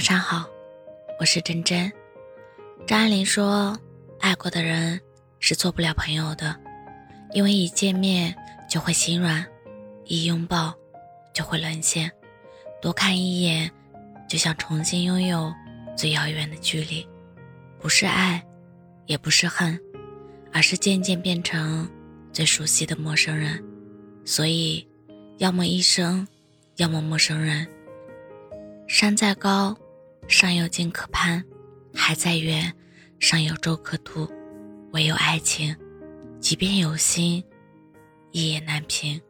晚上好，我是真真。张爱玲说：“爱过的人是做不了朋友的，因为一见面就会心软，一拥抱就会沦陷，多看一眼就想重新拥有最遥远的距离。不是爱，也不是恨，而是渐渐变成最熟悉的陌生人。所以，要么一生，要么陌生人。”山再高，上有镜可攀；还在远，上有舟可渡。唯有爱情，即便有心，一言难平。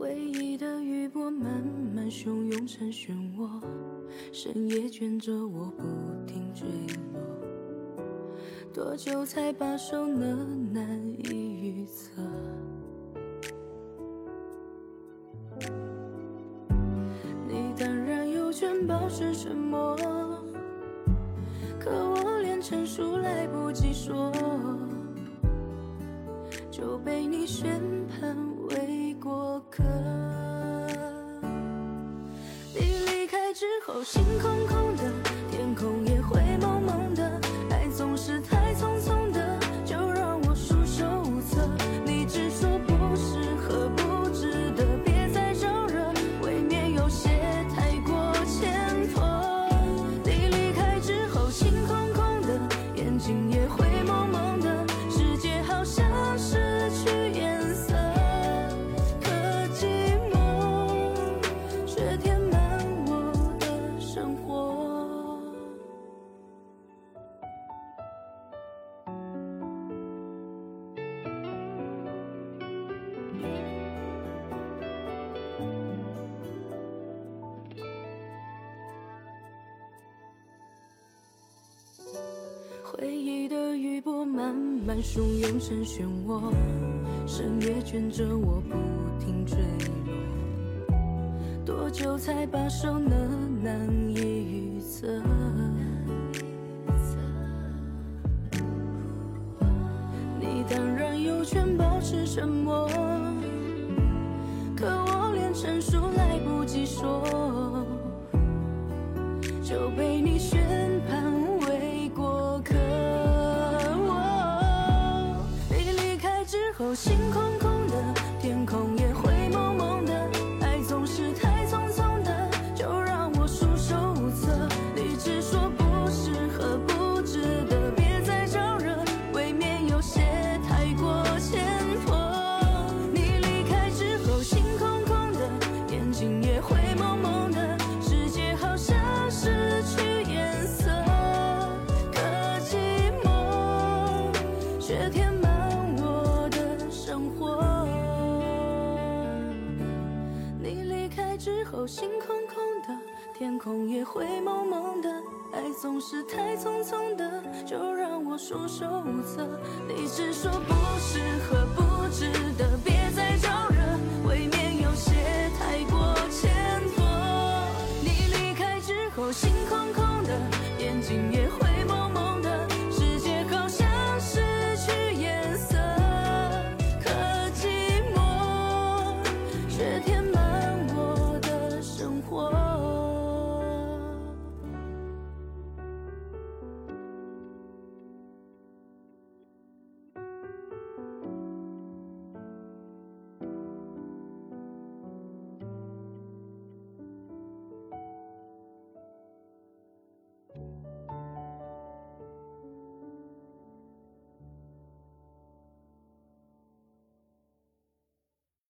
回忆的余波慢慢汹涌成漩涡，深夜卷着我不停坠落。多久才罢手呢？难以预测。你当然有权保持沉默，可我连陈述来不及说，就被你宣判哦，心空空。回忆的余波慢慢汹涌成漩涡，深夜卷着我不停坠落。多久才罢手呢？难以预测。你当然有权保持沉默，可我星空心空空的天空也灰蒙蒙的爱总是太匆匆的就让我束手无策。你只说不适合不值得